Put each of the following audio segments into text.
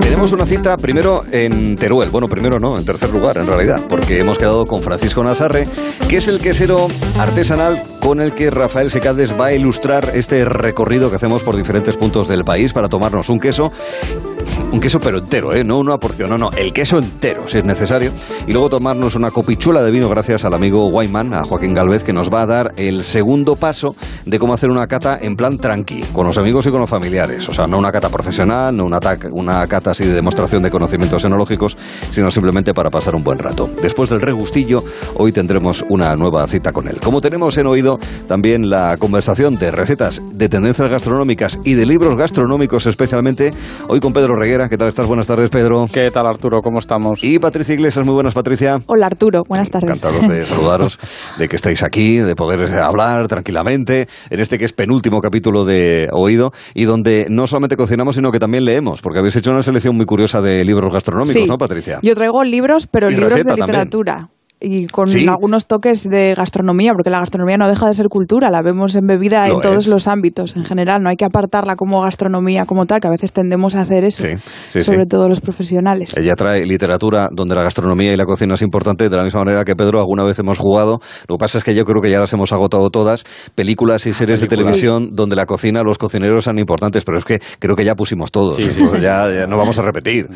Tenemos una cita primero en Teruel. Bueno, primero no, en tercer lugar en realidad, porque hemos quedado con Francisco Nazarre, que es el quesero artesanal con el que Rafael Secades va a ilustrar este recorrido que hacemos por diferentes puntos del país para tomarnos un queso. Un queso pero entero, ¿eh? no una porción, no, no, el queso entero si es necesario. Y luego tomarnos una copichula de vino gracias al amigo Wyman, a Joaquín Galvez, que nos va a dar el segundo paso de cómo hacer una cata en plan tranqui, con los amigos y con los familiares. O sea, no una cata profesional, no una, una cata así de demostración de conocimientos enológicos, sino simplemente para pasar un buen rato. Después del regustillo, hoy tendremos una nueva cita con él. Como tenemos en oído también la conversación de recetas de tendencias gastronómicas y de libros gastronómicos especialmente, hoy con Pedro Reguera. ¿Qué tal estás? Buenas tardes, Pedro. ¿Qué tal, Arturo? ¿Cómo estamos? Y Patricia Iglesias, muy buenas, Patricia. Hola, Arturo. Buenas tardes. Encantados de saludaros, de que estáis aquí, de poder hablar tranquilamente en este que es penúltimo capítulo de Oído y donde no solamente cocinamos, sino que también leemos, porque habéis hecho una selección muy curiosa de libros gastronómicos, ¿no, Patricia? Yo traigo libros, pero libros de literatura y con algunos toques de gastronomía, porque la gastronomía no deja de ser cultura, la vemos embebida en todos los ámbitos en general, no hay que apartarla como gastronomía como tal, que a veces tendemos a hacer eso, sobre todo los profesionales. Ella trae literatura donde la gastronomía y la cocina es importante, de la misma manera que Pedro alguna vez hemos jugado, lo que pasa es que yo creo que ya las hemos agotado todas, películas y series de televisión donde la cocina, los cocineros son importantes, pero es que creo que ya pusimos todos, ya, no vamos a repetir.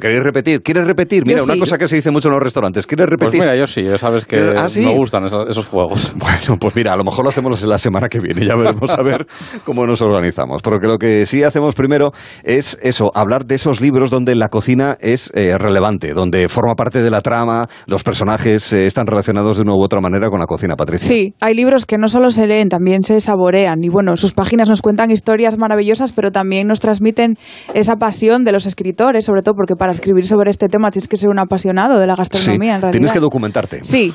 ¿Queréis repetir? ¿Quieres repetir? Mira, una cosa que se dice mucho en los restaurantes, ¿quieres pues repetir? Pues sí, ya sabes que ¿Ah, me gustan esos, juegos. Bueno, pues mira, a lo mejor lo hacemos la semana que viene, ya veremos a ver cómo nos organizamos. Porque lo que sí hacemos primero es eso, hablar de esos libros donde la cocina es eh, relevante, donde forma parte de la trama, los personajes eh, están relacionados de una u otra manera con la cocina, Patricia. Sí, hay libros que no solo se leen, también se saborean. Y bueno, sus páginas nos cuentan historias maravillosas, pero también nos transmiten esa pasión de los escritores, sobre todo porque para escribir sobre este tema tienes que ser un apasionado de la gastronomía, en realidad. Tienes que documentar Sí.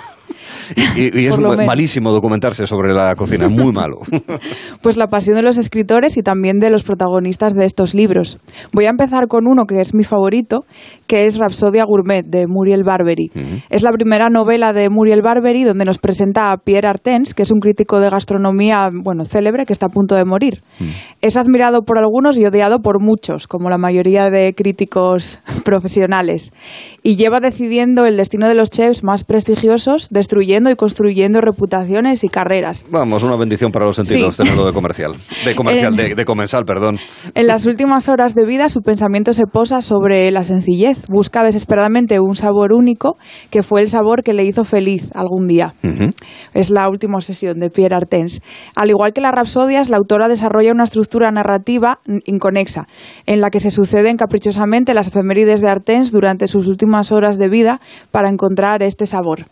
Y, es malísimo documentarse sobre la cocina, muy malo. Pues la pasión de los escritores y también de los protagonistas de estos libros. Voy a empezar con uno que es mi favorito, que es Rapsodia Gourmet de Muriel Barbery. Es la primera novela de Muriel Barbery donde nos presenta a Pierre Artens, que es un crítico de gastronomía, bueno, célebre, que está a punto de morir. Es admirado por algunos y odiado por muchos, como la mayoría de críticos profesionales. Y lleva decidiendo el destino de los chefs más prestigiosos, destruyendo y construyendo reputaciones y carreras. Vamos, una bendición para los sentidos tenerlo de comercial. De comercial, de comensal, perdón. En las últimas horas de vida su pensamiento se posa sobre la sencillez busca desesperadamente un sabor único que fue el sabor que le hizo feliz algún día. Es la última sesión de Pierre Artens. Al igual que las rapsodias, la autora desarrolla una estructura narrativa inconexa, en la que se suceden caprichosamente las efemérides de Artens durante sus últimas horas de vida para encontrar este sabor.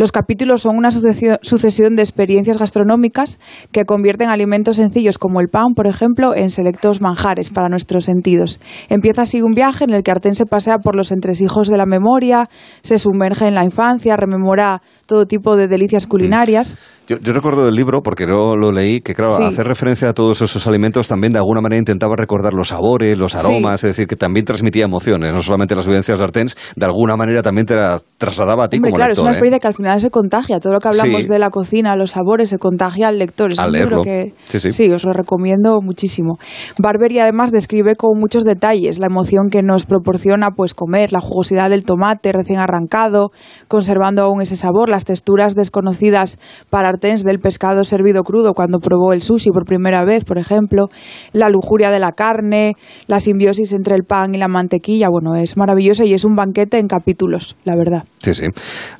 Los capítulos son una sucesión de experiencias gastronómicas que convierten alimentos sencillos como el pan, por ejemplo, en selectos manjares para nuestros sentidos. Empieza así un viaje en el que Artens se pasea por los entresijos de la memoria, se sumerge en la infancia, rememora todo tipo de delicias culinarias. Yo, recuerdo del libro, porque no lo leí, que claro, hacer referencia a todos esos alimentos también de alguna manera intentaba recordar los sabores, los aromas, es decir, que también transmitía emociones, no solamente las vivencias de Artens, de alguna manera también te la trasladaba a ti Hombre, como claro, es una ¿eh? experiencia que al final se contagia, todo lo que hablamos de la cocina, los sabores, se contagia al lector. Es un libro que sí, os lo recomiendo muchísimo. Barbery además describe con muchos detalles la emoción que nos proporciona pues comer, la jugosidad del tomate recién arrancado, conservando aún ese sabor, las texturas desconocidas para Del pescado servido crudo cuando probó el sushi por primera vez, por ejemplo, la lujuria de la carne, la simbiosis entre el pan y la mantequilla, bueno, es maravilloso y es un banquete en capítulos, la verdad. Sí, sí.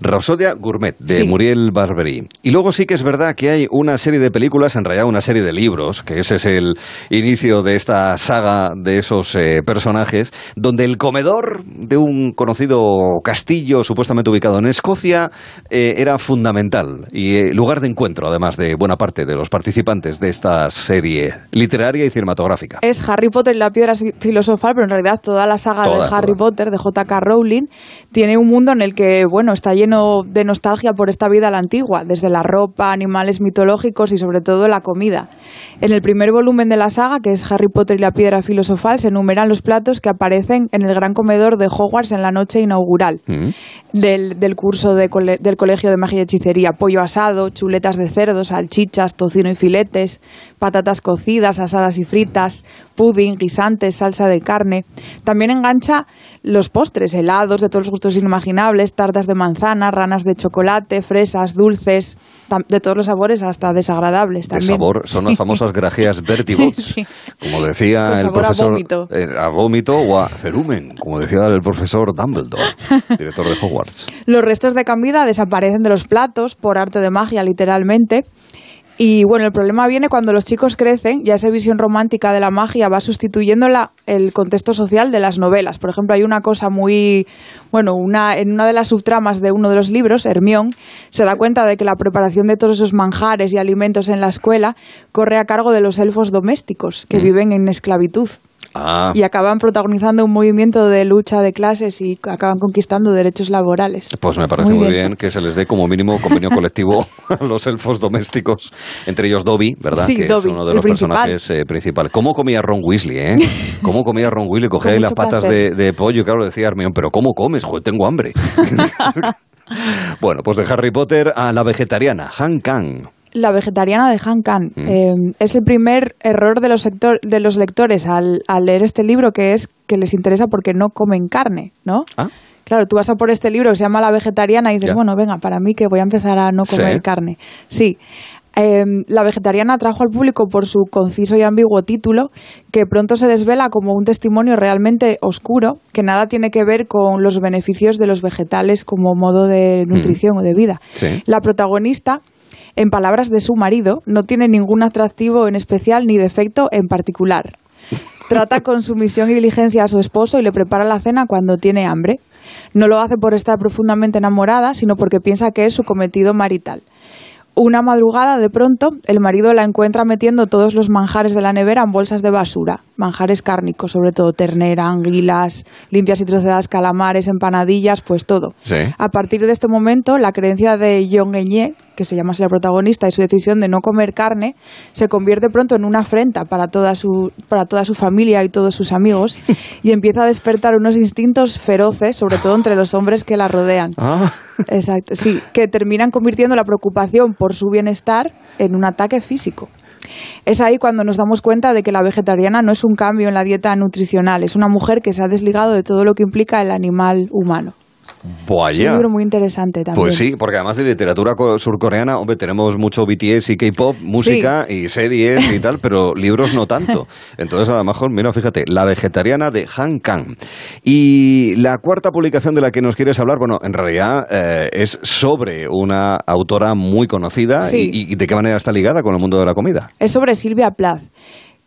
Rapsodia Gourmet, de Muriel Barbery. Y luego sí que es verdad que hay una serie de películas, en realidad una serie de libros, que ese es el inicio de esta saga de esos eh, personajes, donde el comedor de un conocido castillo supuestamente ubicado en Escocia eh, era fundamental y eh, lugar lugar de encuentro, además de buena parte de los participantes de esta serie literaria y cinematográfica. Es Harry Potter y la piedra filosofal, pero en realidad toda la saga de Harry Potter, de J.K. Rowling, tiene un mundo en el que, bueno, está lleno de nostalgia por esta vida a la antigua, desde la ropa, animales mitológicos y sobre todo la comida. En el primer volumen de la saga, que es Harry Potter y la piedra filosofal, se enumeran los platos que aparecen en el gran comedor de Hogwarts en la noche inaugural mm. del, curso del Colegio de Magia y Hechicería. Pollo asado, chuletas de cerdo, salchichas, tocino y filetes, patatas cocidas, asadas y fritas, pudding, guisantes, salsa de carne. También engancha los postres, helados de todos los gustos inimaginables, tartas de manzana, ranas de chocolate, fresas, dulces, de todos los sabores hasta desagradables también. El sabor son las famosas grajeas Bertibots, como decía el, profesor. A vómito. Eh, a vómito o a cerumen, como decía el profesor Dumbledore, director de Hogwarts. Los restos de comida desaparecen de los platos por arte de magia, literalmente. Y bueno, el problema viene cuando los chicos crecen, ya esa visión romántica de la magia va sustituyendo el contexto social de las novelas. Por ejemplo, hay una cosa muy, bueno, una, en una de las subtramas de uno de los libros, Hermión, se da cuenta de que la preparación de todos esos manjares y alimentos en la escuela corre a cargo de los elfos domésticos que mm. viven en esclavitud. Ah. Y acaban protagonizando un movimiento de lucha de clases y acaban conquistando derechos laborales. Pues me parece muy, bien. que se les dé como mínimo convenio colectivo a los elfos domésticos, entre ellos Dobby, ¿verdad? que es uno de los personajes eh, principales. ¿Cómo comía Ron Weasley, eh? ¿Cómo comía Ron Weasley? Cogía ahí las patas de, pollo y claro, decía Hermione, pero ¿cómo comes? Joder, tengo hambre. bueno, pues de Harry Potter a la vegetariana, Han Kang. La vegetariana de Han Kang. Mm. Eh, es el primer error de los, de los lectores al, leer este libro, que es que les interesa porque no comen carne, ¿no? Ah. Claro, tú vas a por este libro que se llama La vegetariana y dices, bueno, venga, para mí que voy a empezar a no comer carne. Sí. Eh, la vegetariana atrajo al público por su conciso y ambiguo título, que pronto se desvela como un testimonio realmente oscuro, que nada tiene que ver con los beneficios de los vegetales como modo de mm. nutrición o de vida. La protagonista en palabras de su marido, no tiene ningún atractivo en especial ni defecto en particular. Trata con sumisión y diligencia a su esposo y le prepara la cena cuando tiene hambre. No lo hace por estar profundamente enamorada, sino porque piensa que es su cometido marital. Una madrugada, de pronto, el marido la encuentra metiendo todos los manjares de la nevera en bolsas de basura. Manjares cárnicos, sobre todo ternera, anguilas, limpias y troceadas calamares, empanadillas, pues todo. A partir de este momento, la creencia de John Eñé, que se llama así la protagonista, y su decisión de no comer carne, se convierte pronto en una afrenta para toda su, para toda su familia y todos sus amigos, y empieza a despertar unos instintos feroces, sobre todo entre los hombres que la rodean. Ah. Exacto, sí, que terminan convirtiendo la preocupación por su bienestar en un ataque físico. Es ahí cuando nos damos cuenta de que la vegetariana no es un cambio en la dieta nutricional, es una mujer que se ha desligado de todo lo que implica el animal humano. Es un libro muy interesante también. Pues sí, porque además de literatura surcoreana, hombre, tenemos mucho BTS y K-pop, música y series y tal, pero libros no tanto. Entonces, a lo mejor, mira, fíjate, La vegetariana de Han Kang. Y la cuarta publicación de la que nos quieres hablar, bueno, en realidad eh, es sobre una autora muy conocida y, y, de qué manera está ligada con el mundo de la comida. Es sobre Silvia Plath.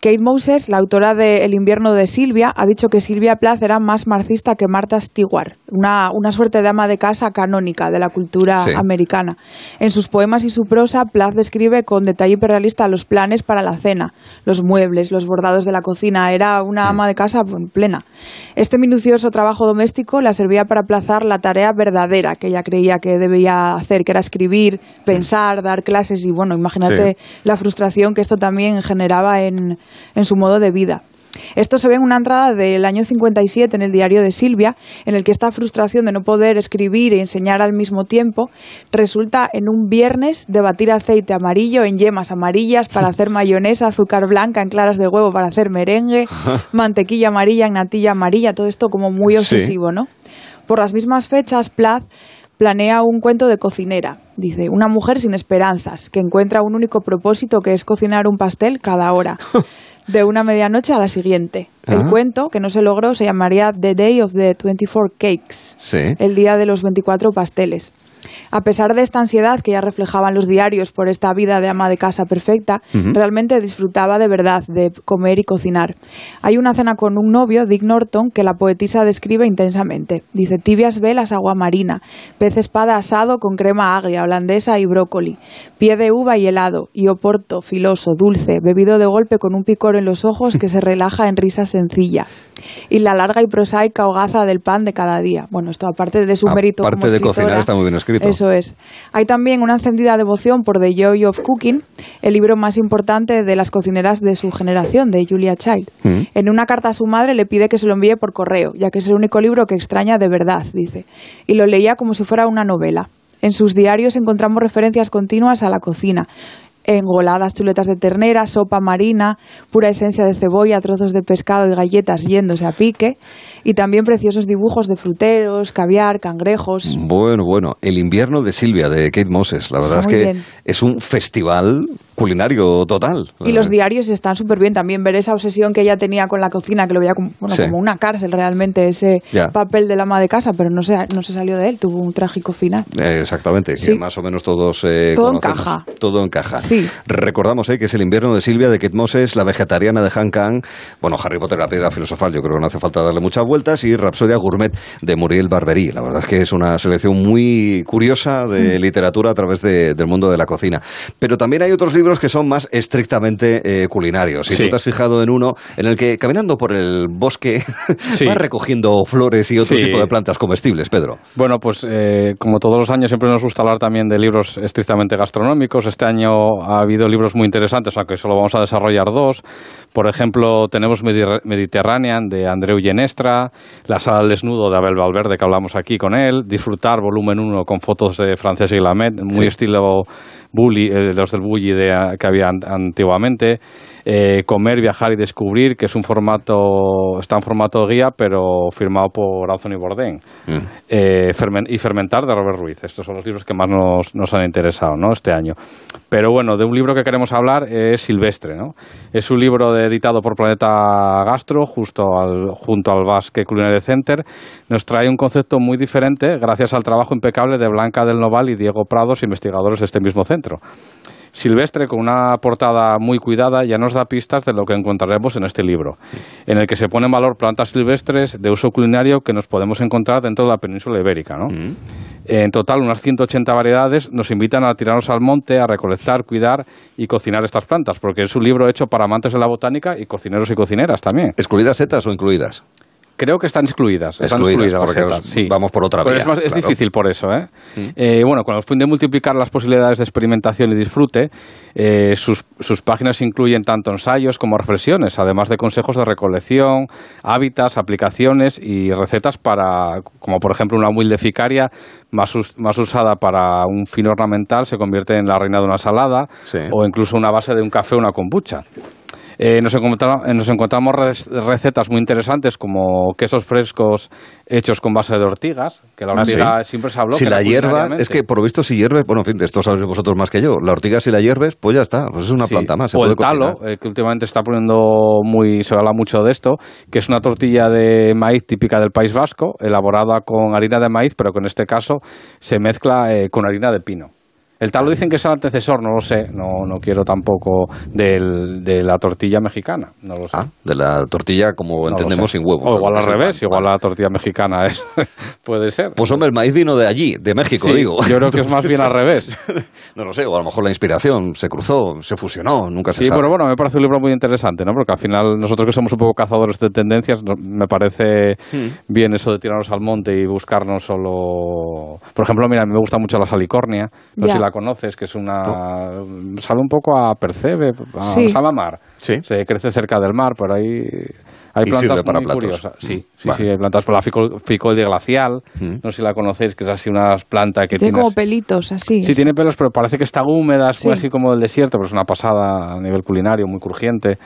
Kate Moses, la autora de El invierno de Silvia, ha dicho que Silvia Plath era más marxista que Martha Stewart, una, una suerte de ama de casa canónica de la cultura americana. En sus poemas y su prosa, Plath describe con detalle hiperrealista los planes para la cena, los muebles, los bordados de la cocina. Era una ama de casa plena. Este minucioso trabajo doméstico la servía para aplazar la tarea verdadera que ella creía que debía hacer, que era escribir, pensar, dar clases y, bueno, imagínate la frustración que esto también generaba en en su modo de vida. Esto se ve en una entrada del año 57 en el diario de Silvia, en el que esta frustración de no poder escribir e enseñar al mismo tiempo resulta en un viernes de batir aceite amarillo en yemas amarillas para hacer mayonesa, azúcar blanca en claras de huevo para hacer merengue, mantequilla amarilla en natilla amarilla, todo esto como muy obsesivo, ¿no? Por las mismas fechas, Plath planea un cuento de cocinera. Dice, una mujer sin esperanzas, que encuentra un único propósito que es cocinar un pastel cada hora, de una medianoche a la siguiente. El ah. cuento, que no se logró, se llamaría The Day of the 24 Cakes, el día de los 24 pasteles. A pesar de esta ansiedad que ya reflejaban los diarios por esta vida de ama de casa perfecta, realmente disfrutaba de verdad de comer y cocinar. Hay una cena con un novio, Dick Norton, que la poetisa describe intensamente. Dice tibias velas, agua marina, pez espada asado con crema agria, holandesa y brócoli, pie de uva y helado, y oporto, filoso, dulce, bebido de golpe con un picor en los ojos que se relaja en risa sencilla y la larga y prosaica hogaza del pan de cada día. Bueno, esto aparte de su mérito aparte de cocinar está muy bien escrito. Eso es. Hay también una encendida devoción por The Joy of Cooking, el libro más importante de las cocineras de su generación, de Julia Child. Mm. En una carta a su madre le pide que se lo envíe por correo, ya que es el único libro que extraña de verdad, dice. Y lo leía como si fuera una novela. En sus diarios encontramos referencias continuas a la cocina, engoladas chuletas de ternera, sopa marina, pura esencia de cebolla, trozos de pescado y galletas yéndose a pique, y también preciosos dibujos de fruteros, caviar, cangrejos. Bueno, bueno, el invierno de Silvia, de Kate Moses, la verdad es que es un festival culinario total. Y los diarios están súper bien también, ver esa obsesión que ella tenía con la cocina, que lo veía como, como una cárcel realmente, ese papel del ama de casa, pero no se, no se salió de él, tuvo un trágico final. Eh, exactamente, que más o menos todos eh, Todo encaja. Todo encaja. Sí. Recordamos eh, que es el invierno de Silvia, de Kate Moses, la vegetariana de Han Kang, bueno, Harry Potter, la piedra filosofal, yo creo que no hace falta darle muchas vueltas, y Rapsodia Gourmet de Muriel Barberí. La verdad es que es una selección muy curiosa de literatura a través del mundo de la cocina. Pero también hay otros libros que son más estrictamente eh, culinarios. Y tú te has fijado en uno en el que, caminando por el bosque, vas recogiendo flores y otro tipo de plantas comestibles, Pedro. Bueno, pues eh, como todos los años siempre nos gusta hablar también de libros estrictamente gastronómicos. Este año ha habido libros muy interesantes, aunque solo vamos a desarrollar dos. Por ejemplo, tenemos Mediterranean de Andreu Genestra, La sala al desnudo de Abel Valverde, que hablamos aquí con él, Disfrutar, volumen 1, con fotos de Francés y Lamet, muy estilo bully, eh, los del bully de, que había antiguamente. Eh, comer, viajar y descubrir, que es un formato, está en formato guía, pero firmado por Anthony Bourdain. Mm. Eh, y Fermentar de Robert Ruiz. Estos son los libros que más nos, nos, han interesado ¿no? este año. Pero bueno, de un libro que queremos hablar es Silvestre. ¿no? Es un libro editado por Planeta Gastro, justo al, junto al Basque Culinary Center. Nos trae un concepto muy diferente gracias al trabajo impecable de Blanca del Noval y Diego Prados, investigadores de este mismo centro. Silvestre, con una portada muy cuidada, ya nos da pistas de lo que encontraremos en este libro, en el que se pone en valor plantas silvestres de uso culinario que nos podemos encontrar dentro de la península ibérica. ¿no? Mm. En total, unas 180 variedades nos invitan a tirarnos al monte, a recolectar, cuidar y cocinar estas plantas, porque es un libro hecho para amantes de la botánica y cocineros y cocineras también. ¿Excluidas setas o incluidas? Creo que están excluidas. Están excluidas, sí. vamos por otra vía. Es, difícil por eso. ¿eh? Eh, bueno, con el fin de multiplicar las posibilidades de experimentación y disfrute, eh, sus, sus, páginas incluyen tanto ensayos como reflexiones, además de consejos de recolección, hábitats, aplicaciones y recetas para, como por ejemplo una humilde ficaria más, más usada para un fin ornamental se convierte en la reina de una salada o incluso una base de un café o una kombucha. Eh, nos, encontramos, nos encontramos recetas muy interesantes como quesos frescos hechos con base de ortigas, que la ah, ortiga siempre se habló. Si la hierba, es que por lo visto si hierves, bueno, en fin, esto sabéis vosotros más que yo, la ortiga si la hierves, pues ya está, pues es una planta más. Se o el talo, eh, que últimamente está poniendo muy, se habla mucho de esto, que es una tortilla de maíz típica del País Vasco, elaborada con harina de maíz, pero que en este caso se mezcla eh, con harina de pino. El talo dicen que es el antecesor, no lo sé, no, no quiero tampoco del, de la tortilla mexicana, no lo sé. Ah, de la tortilla como entendemos sin huevos. O igual al revés, igual la tortilla mexicana es, puede ser. Pues hombre, el maíz vino de allí, de México, digo. Yo creo que es más bien al revés. no lo sé, o a lo mejor la inspiración se cruzó, se fusionó, nunca se sí, sabe. Sí, pero bueno, me parece un libro muy interesante, ¿no? Porque al final nosotros que somos un poco cazadores de tendencias, me parece hmm. bien eso de tirarnos al monte y buscarnos solo... Por ejemplo, mira, a mí me gusta mucho la salicornia, no sé si la conoces, que es una... Sabe un poco a Percebe, a, sí. sabe a mar. Se crece cerca del mar, pero ahí... Hay plantas muy curiosas. Sí, sí, sí, hay plantas por la ficoide glacial. No sé si la conocéis, que es así una planta que tiene. como pelitos, así. Sí, tiene pelos, pero parece que está húmeda, así como del desierto, pero es una pasada a nivel culinario, muy crujiente.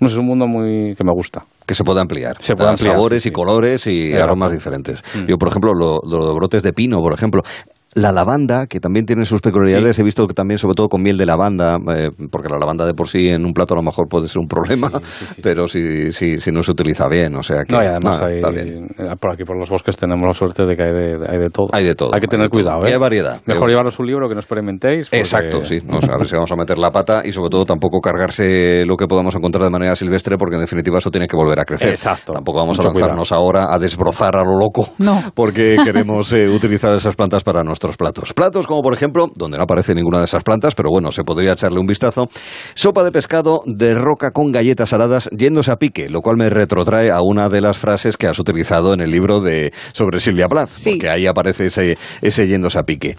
No es un mundo muy que me gusta. Que se puede ampliar. Se puede ampliar. Sabores y colores y aromas diferentes. Yo, por ejemplo, los brotes de pino, por ejemplo, la lavanda, que también tiene sus peculiaridades. He visto que también, sobre todo con miel de lavanda, eh, porque la lavanda de por sí en un plato a lo mejor puede ser un problema, pero si, si, si, no se utiliza bien. O sea que. No, y además hay, eh, por aquí por los bosques tenemos la suerte de que hay de, hay de todo. Hay de todo. Hay que tener cuidado. ¿eh? hay variedad. Mejor llevaros un libro que no experimentéis. Exacto, sí. No, a ver si vamos a meter la pata y sobre todo tampoco cargarse lo que podamos encontrar de manera silvestre, porque en definitiva eso tiene que volver a crecer. Exacto. Tampoco vamos a lanzarnos ahora a desbrozar a lo loco, no. porque queremos eh, utilizar esas plantas para nuestros platos. Platos como por ejemplo, donde no aparece ninguna de esas plantas, pero bueno, se podría echarle un vistazo, sopa de pescado de roca con galletas saladas yéndose a pique, lo cual me retrotrae a una de las frases que has utilizado en el libro de sobre Silvia Plath, porque ahí aparece ese, ese yéndose a pique.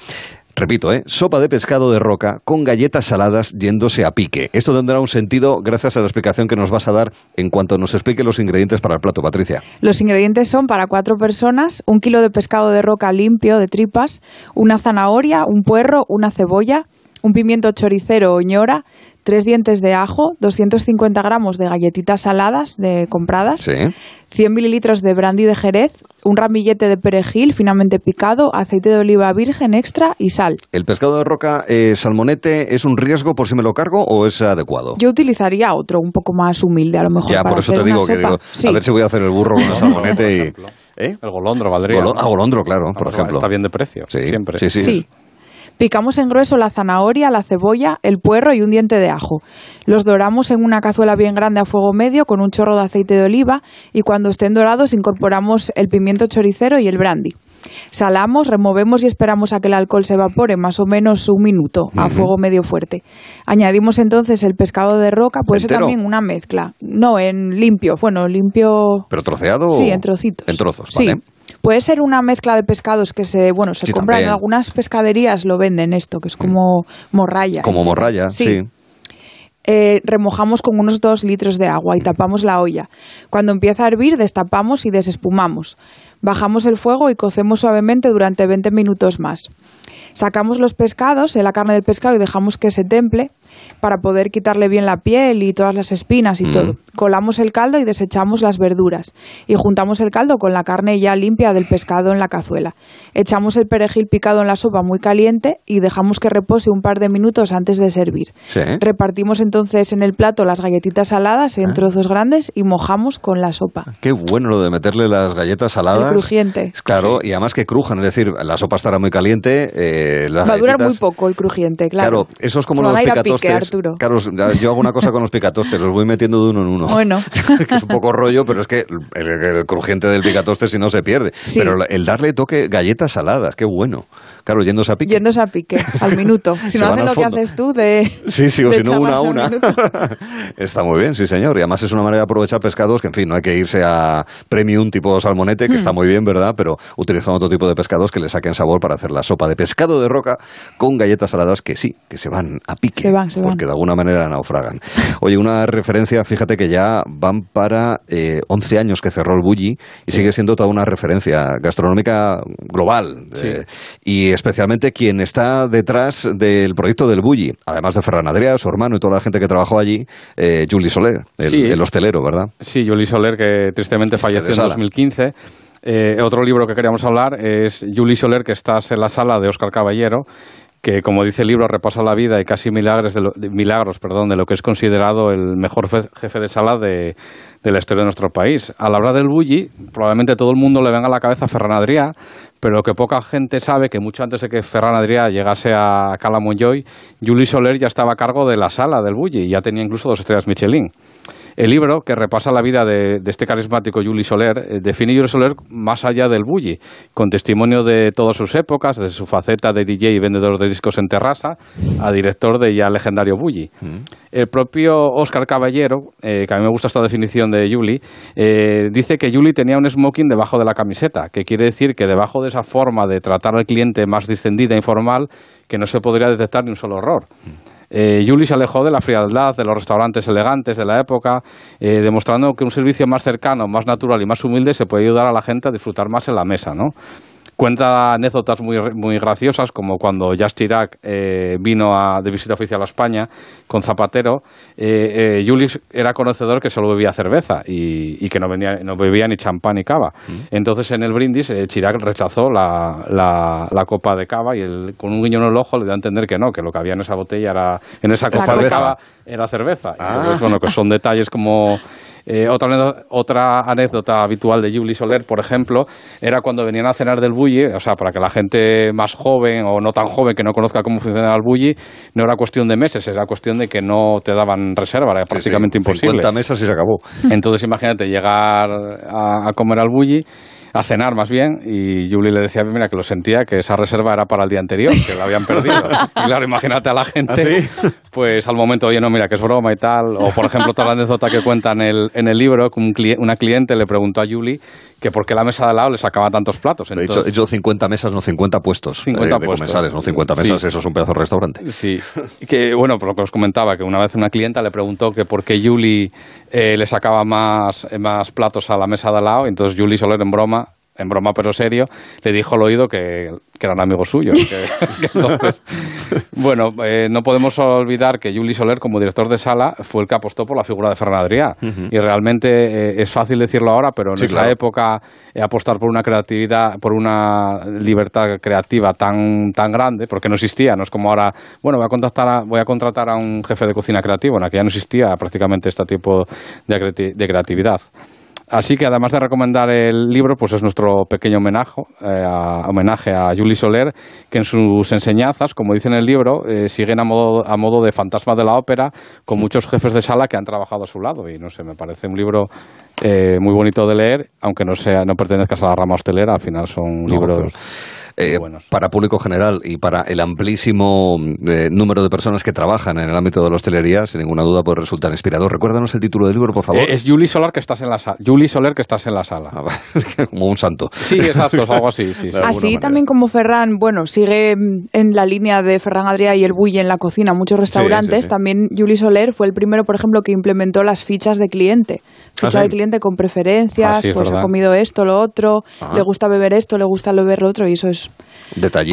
Repito, ¿eh? sopa de pescado de roca con galletas saladas yéndose a pique. Esto tendrá un sentido gracias a la explicación que nos vas a dar en cuanto nos explique los ingredientes para el plato, Patricia. Los ingredientes son para cuatro personas, un kilo de pescado de roca limpio de tripas, una zanahoria, un puerro, una cebolla, un pimiento choricero o ñora, tres dientes de ajo, 250 gramos de galletitas saladas de compradas, 100 mililitros de brandy de jerez, un ramillete de perejil finamente picado, aceite de oliva virgen extra y sal. ¿El pescado de roca eh, salmonete es un riesgo por si me lo cargo o es adecuado? Yo utilizaría otro un poco más humilde a lo mejor. Ya, por eso te digo que digo, a ver si voy a hacer el burro con el salmonete y... ¿Eh? El golondro valdría. Ah, golondro, claro, por ejemplo. Está bien de precio, sí, siempre. sí. sí. Picamos en grueso la zanahoria, la cebolla, el puerro y un diente de ajo. Los doramos en una cazuela bien grande a fuego medio con un chorro de aceite de oliva y cuando estén dorados incorporamos el pimiento choricero y el brandy. Salamos, removemos y esperamos a que el alcohol se evapore más o menos un minuto a fuego medio fuerte. Añadimos entonces el pescado de roca, puede ser también una mezcla. No, en limpio, bueno, limpio. ¿Pero troceado? Sí, en trocitos. En trozos, vale. Sí. Puede ser una mezcla de pescados que se, bueno, se compran en algunas pescaderías, lo venden esto, que es como morralla. Como morralla, sí. Eh, remojamos con unos dos litros de agua y tapamos la olla. Cuando empieza a hervir, destapamos y desespumamos. Bajamos el fuego y cocemos suavemente durante 20 minutos más. Sacamos los pescados, la carne del pescado y dejamos que se temple para poder quitarle bien la piel y todas las espinas y todo. Colamos el caldo y desechamos las verduras y juntamos el caldo con la carne ya limpia del pescado en la cazuela. Echamos el perejil picado en la sopa muy caliente y dejamos que repose un par de minutos antes de servir. Repartimos entonces en el plato las galletitas saladas en ah. trozos grandes y mojamos con la sopa. Qué bueno lo de meterle las galletas saladas. El crujiente. Claro, y además que crujan, es decir, la sopa estará muy caliente. Eh, Va a durar muy poco el crujiente, claro. Claro, eso es como los picatostes. Claro, yo hago una cosa con los picatostes, los voy metiendo de uno en uno. Bueno. que es un poco rollo, pero es que el, crujiente del picatoste si no se pierde. Pero el darle toque galletas saladas, qué bueno. Claro, yéndose a pique. Yéndose a pique, al minuto. Si no haces lo que haces tú de. Sí, sí, o si no, una a una. Está muy bien, sí, señor. Y además es una manera de aprovechar pescados que, en fin, no hay que irse a premium tipo salmonete, que está hmm. muy bien, ¿verdad? Pero utilizando otro tipo de pescados que le saquen sabor para hacer la sopa de pescado de roca con galletas saladas que sí, que se van a pique. Se van, se van. Porque de alguna manera naufragan. Oye, una referencia, fíjate que ya van para eh, 11 años que cerró el Bulli y sigue siendo toda una referencia gastronómica global. Eh, y especialmente quien está detrás del proyecto del Bulli, además de Ferran Adrià, su hermano y toda la gente que trabajó allí, eh, Juli Soler, el, hostelero, ¿verdad? Sí, Juli Soler, que tristemente falleció en 2015. Eh, otro libro que queríamos hablar es Juli Soler, que estás en la sala de Óscar Caballero, que, como dice el libro, repasa la vida y casi milagros de lo, milagros perdón, de lo que es considerado el mejor jefe de sala de, de, la historia de nuestro país. Al hablar del Bulli, probablemente todo el mundo le venga a la cabeza a Ferran Adrià, pero lo que poca gente sabe, que mucho antes de que Ferran Adrià llegase a Cala Monjoy, Juli Soler ya estaba a cargo de la sala del Bulli, ya tenía incluso dos estrellas Michelin. El libro, que repasa la vida de, este carismático Juli Soler, eh, define Juli Soler más allá del bully, con testimonio de todas sus épocas, desde su faceta de DJ y vendedor de discos en terraza a director de ya legendario bully. Mm. El propio Oscar Caballero, eh, que a mí me gusta esta definición de Juli, eh, dice que Juli tenía un smoking debajo de la camiseta, que quiere decir que debajo de esa forma de tratar al cliente más distendida e informal, que no se podría detectar ni un solo error. Mm. Eh, se alejó de la frialdad de los restaurantes elegantes de la época, eh, demostrando que un servicio más cercano, más natural y más humilde se puede ayudar a la gente a disfrutar más en la mesa, ¿no? Cuenta anécdotas muy, muy graciosas, como cuando Jacques Chirac eh, vino a, de visita oficial a España con Zapatero. Eh, Julis era conocedor que solo bebía cerveza y, que no, no bebía ni champán ni cava. Entonces, en el brindis, Chirac rechazó la, la, copa de cava y el, con un guiño en el ojo le dio a entender que no, que lo que había en esa botella era, en esa copa de cava era cerveza. Ah. bueno, que son detalles como eh, otra, otra anécdota habitual de Julie Soler, por ejemplo, era cuando venían a cenar del bulli, o sea, para que la gente más joven o no tan joven que no conozca cómo funciona el bulli, no era cuestión de meses, era cuestión de que no te daban reserva, era prácticamente imposible. 50 mesas y se acabó. Entonces, imagínate llegar a, a comer al bulli a cenar más bien, y Julie le decía, mira, que lo sentía, que esa reserva era para el día anterior, que la habían perdido. y claro, imagínate a la gente, ¿Ah, pues al momento, oye, no, mira, que es broma y tal. O, por ejemplo, toda la anécdota que cuenta en el, en el libro, que un una cliente le preguntó a Julie que por qué la mesa de al lado le sacaba tantos platos. He, hecho, hecho 50 mesas, no 50 puestos 50 eh, de comensales, no 50 mesas, eso es un pedazo de restaurante. Sí, que bueno, por lo que os comentaba, que una vez una clienta le preguntó que por qué Julie eh, le sacaba más, más platos a la mesa de al lado, entonces Julie Soler en broma en broma pero serio, le dijo al oído que, que eran amigos suyos. bueno, eh, no podemos olvidar que Juli Soler, como director de sala, fue el que apostó por la figura de Ferran Adrià. Y realmente eh, es fácil decirlo ahora, pero en esa época eh, apostar por una creatividad, por una libertad creativa tan, tan grande, porque no existía, no es como ahora, bueno, voy a, contactar voy a contratar a un jefe de cocina creativo, en aquella no existía prácticamente este tipo de creatividad. Así que además de recomendar el libro, pues es nuestro pequeño homenaje, eh, a, homenaje a Julie Soler, que en sus enseñanzas, como dice en el libro, eh, siguen a modo, a modo de fantasma de la ópera, con muchos jefes de sala que han trabajado a su lado. Y no sé, me parece un libro eh, muy bonito de leer, aunque no sea, no pertenezcas a la rama hostelera, al final son libros. Eh, para público general y para el amplísimo eh, número de personas que trabajan en el ámbito de la hostelería, sin ninguna duda puede resultar inspirador. Recuérdanos el título del libro, por favor. Eh, es Julie Solar que estás en la sala. Julie Soler que estás en la sala. Ah, como un santo. Sí, exacto, es algo así. así también como Ferran, bueno, sigue en la línea de Ferran Adrià y el Bulli en la cocina, muchos restaurantes. también Julie Soler fue el primero, por ejemplo, que implementó las fichas de cliente. Ficha ¿Ah, de cliente con preferencias, ah, pues ha comido esto, lo otro, le gusta beber esto, le gusta beber lo otro, y eso es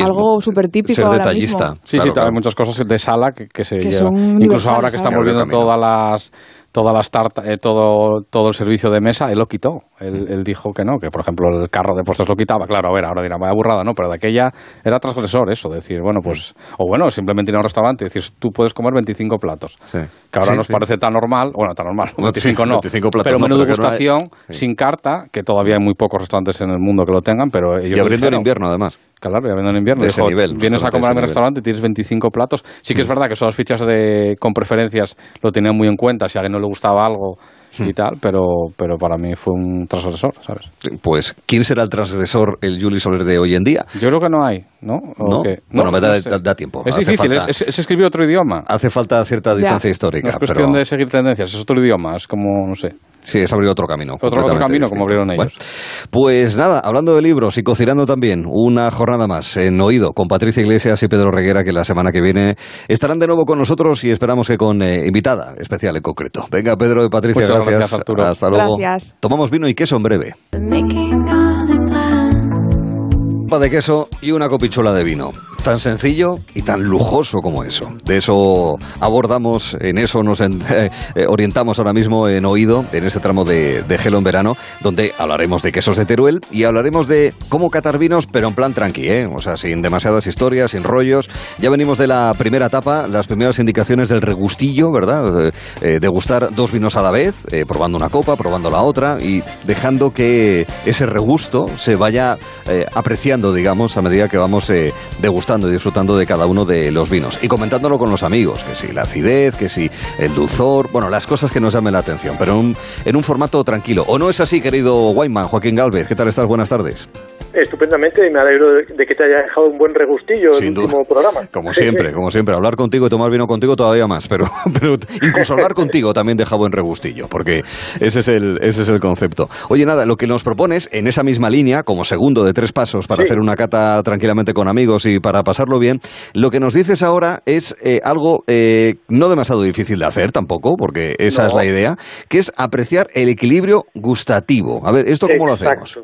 algo súper típico. Ser detallista. Sí, sí, hay muchas cosas de sala que, que se Incluso ahora que estamos viendo todas las todas las tartas, eh, todo, todo el servicio de mesa, él lo quitó. Él, dijo que no, que por ejemplo el carro de postres lo quitaba. Claro, a ver, ahora dirá, vaya burrada, no, pero de aquella era transgresor eso, decir, bueno, pues, o bueno, simplemente ir a un restaurante y decir, tú puedes comer 25 platos. Que ahora nos parece tan normal, bueno, tan normal, 25 no, 25 platos, pero menú de degustación sin carta, que todavía hay muy pocos restaurantes en el mundo que lo tengan, pero ellos. Y abriendo en invierno, además. Claro, ya en invierno. De ese nivel, vienes a comer a mi restaurante y tienes 25 platos. Sí que es mm. verdad que son las fichas de, con preferencias lo tenían muy en cuenta. Si a alguien no le gustaba algo y mm. tal, pero, pero para mí fue un transgresor, ¿sabes? Pues, ¿quién será el transgresor, el Juli Soler de hoy en día? Yo creo que no hay, ¿no? ¿No? bueno, me da, tiempo. Es difícil, es, escribir otro idioma. Hace falta cierta distancia histórica. No es cuestión de seguir tendencias, es otro idioma, es como, no sé. Sí, es abrir otro camino. Otro, camino, como abrieron ellos. pues nada, hablando de libros y cocinando también, una jornada más en Oído con Patricia Iglesias y Pedro Reguera, que la semana que viene estarán de nuevo con nosotros y esperamos que con eh, invitada especial en concreto. Venga, Pedro y Patricia, gracias. Hasta luego. Gracias. Tomamos vino y queso en breve de queso y una copichola de vino. Tan sencillo y tan lujoso como eso. De eso abordamos, en eso nos eh, eh, orientamos ahora mismo en oído, en este tramo de, de, Gelo en verano, donde hablaremos de quesos de Teruel y hablaremos de cómo catar vinos, pero en plan tranqui, ¿eh? O sea, sin demasiadas historias, sin rollos. Ya venimos de la primera etapa, las primeras indicaciones del regustillo, ¿verdad? Eh, degustar dos vinos a la vez, probando una copa, probando la otra y dejando que ese regusto se vaya apreciando digamos, a medida que vamos eh, degustando y disfrutando de cada uno de los vinos. Y comentándolo con los amigos, que si la acidez, que si el dulzor, bueno, las cosas que nos llamen la atención, pero en un, en un formato tranquilo. ¿O no es así, querido Weinman, Joaquín Galvez? ¿Qué tal estás? Buenas tardes. Estupendamente y me alegro de que te haya dejado un buen regustillo en el último programa. Como siempre, como siempre. Hablar contigo y tomar vino contigo todavía más, pero, pero incluso hablar contigo también deja buen regustillo, porque ese es, el, ese es el concepto. Oye, nada, lo que nos propones en esa misma línea, como segundo de tres pasos para hacer una cata tranquilamente con amigos y para pasarlo bien, lo que nos dices ahora es eh, algo eh, no demasiado difícil de hacer tampoco, porque esa es la idea, que es apreciar el equilibrio gustativo. A ver, ¿esto cómo lo hacemos?